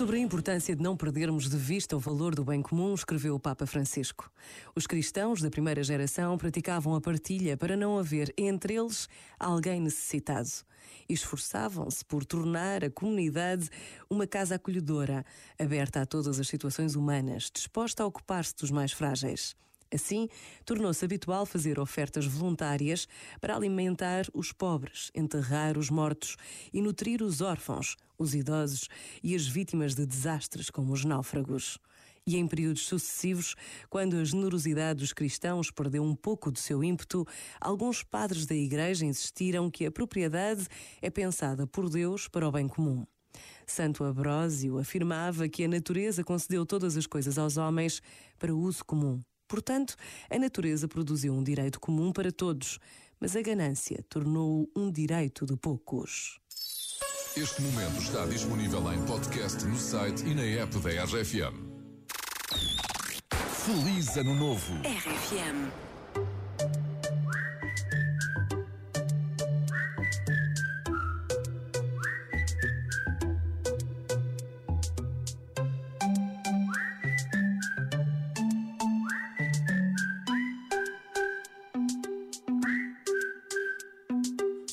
Sobre a importância de não perdermos de vista o valor do bem comum, escreveu o Papa Francisco. Os cristãos da primeira geração praticavam a partilha para não haver entre eles alguém necessitado. Esforçavam-se por tornar a comunidade uma casa acolhedora, aberta a todas as situações humanas, disposta a ocupar-se dos mais frágeis. Assim, tornou-se habitual fazer ofertas voluntárias para alimentar os pobres, enterrar os mortos e nutrir os órfãos, os idosos e as vítimas de desastres como os náufragos. E em períodos sucessivos, quando a generosidade dos cristãos perdeu um pouco do seu ímpeto, alguns padres da Igreja insistiram que a propriedade é pensada por Deus para o bem comum. Santo Abrósio afirmava que a natureza concedeu todas as coisas aos homens para uso comum Portanto, a natureza produziu um direito comum para todos, mas a ganância tornou um direito de poucos. Este momento está disponível em podcast no site e na app da RFM. Feliz Ano Novo! RFM.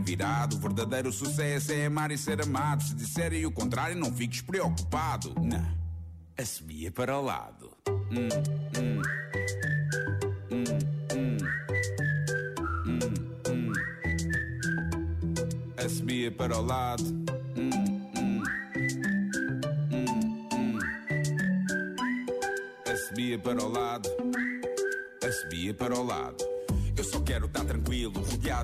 virado. O verdadeiro sucesso é amar e ser amado. Se disserem o contrário, não fiques preocupado. Não, assobia para o lado. Hum, hum. Hum. Assobia para o lado. Hum. Assobia para o lado. Assobia para o lado. Eu só quero estar tranquilo, rodeado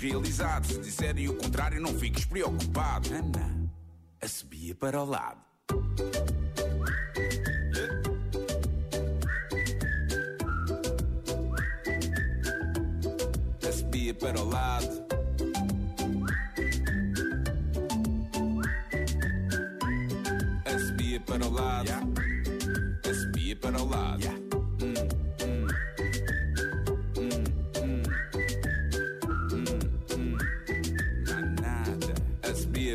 realizado. Se disserem o contrário, não fiques preocupado. Ana, a subia para o lado. A subia para o lado. A subia para o lado. A subia para o lado. o lado.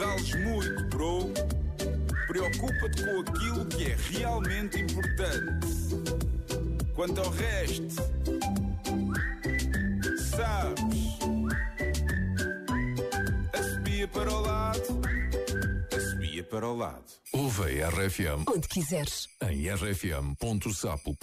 rales muito, bro. Preocupa-te com aquilo que é realmente importante. Quanto ao resto, sabes? A subia para o lado, a subia para o lado. Ouve a RFM onde quiseres em rfm.sapo.pt.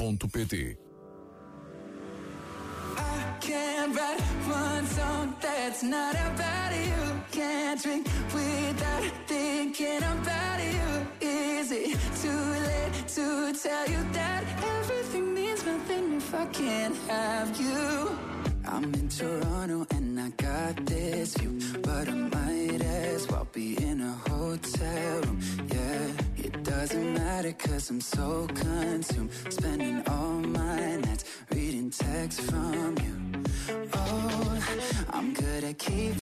write one song that's not about you. Can't drink without thinking about you. Is it too late to tell you that everything means nothing if I can't have you? I'm in Toronto and I got this view, but I might as well be in a hotel room. Yeah, it doesn't matter cause I'm so consumed, spending all my nights reading texts from you. I'm good at keeping